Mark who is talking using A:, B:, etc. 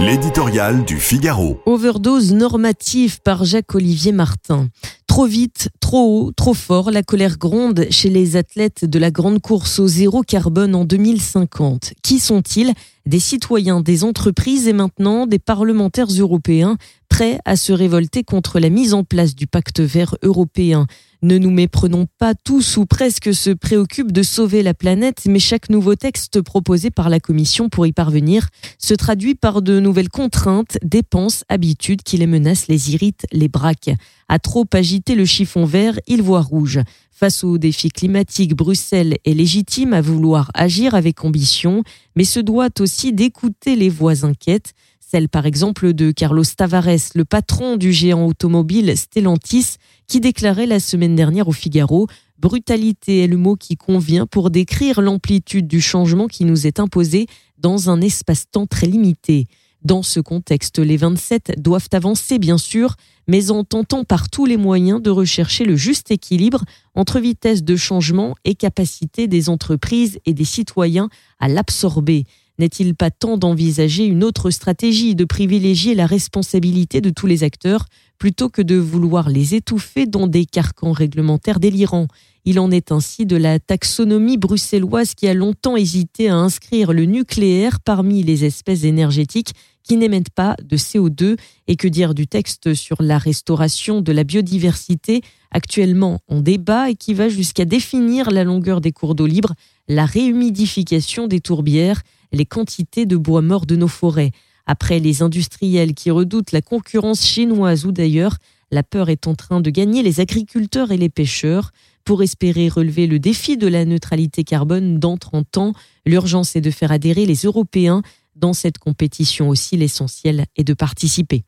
A: L'éditorial du Figaro.
B: Overdose normative par Jacques-Olivier Martin. Trop vite, trop haut, trop fort, la colère gronde chez les athlètes de la grande course au zéro carbone en 2050. Qui sont-ils? Des citoyens, des entreprises et maintenant des parlementaires européens prêts à se révolter contre la mise en place du pacte vert européen. Ne nous méprenons pas, tous ou presque se préoccupent de sauver la planète, mais chaque nouveau texte proposé par la Commission pour y parvenir se traduit par de nouvelles contraintes, dépenses, habitudes qui les menacent, les irritent, les braquent. À trop agiter le chiffon vert, ils voient rouge. Face aux défis climatiques, Bruxelles est légitime à vouloir agir avec ambition, mais se doit aussi d'écouter les voix inquiètes celle par exemple de Carlos Tavares, le patron du géant automobile Stellantis, qui déclarait la semaine dernière au Figaro Brutalité est le mot qui convient pour décrire l'amplitude du changement qui nous est imposé dans un espace-temps très limité. Dans ce contexte, les 27 doivent avancer bien sûr, mais en tentant par tous les moyens de rechercher le juste équilibre entre vitesse de changement et capacité des entreprises et des citoyens à l'absorber. N'est-il pas temps d'envisager une autre stratégie, de privilégier la responsabilité de tous les acteurs? Plutôt que de vouloir les étouffer dans des carcans réglementaires délirants Il en est ainsi de la taxonomie bruxelloise qui a longtemps hésité à inscrire le nucléaire parmi les espèces énergétiques qui n'émettent pas de CO2 et que dire du texte sur la restauration de la biodiversité actuellement en débat et qui va jusqu'à définir la longueur des cours d'eau libres, la réhumidification des tourbières les quantités de bois mort de nos forêts. Après les industriels qui redoutent la concurrence chinoise ou d'ailleurs, la peur est en train de gagner les agriculteurs et les pêcheurs. Pour espérer relever le défi de la neutralité carbone dans 30 ans, l'urgence est de faire adhérer les Européens dans cette compétition aussi. L'essentiel est de participer.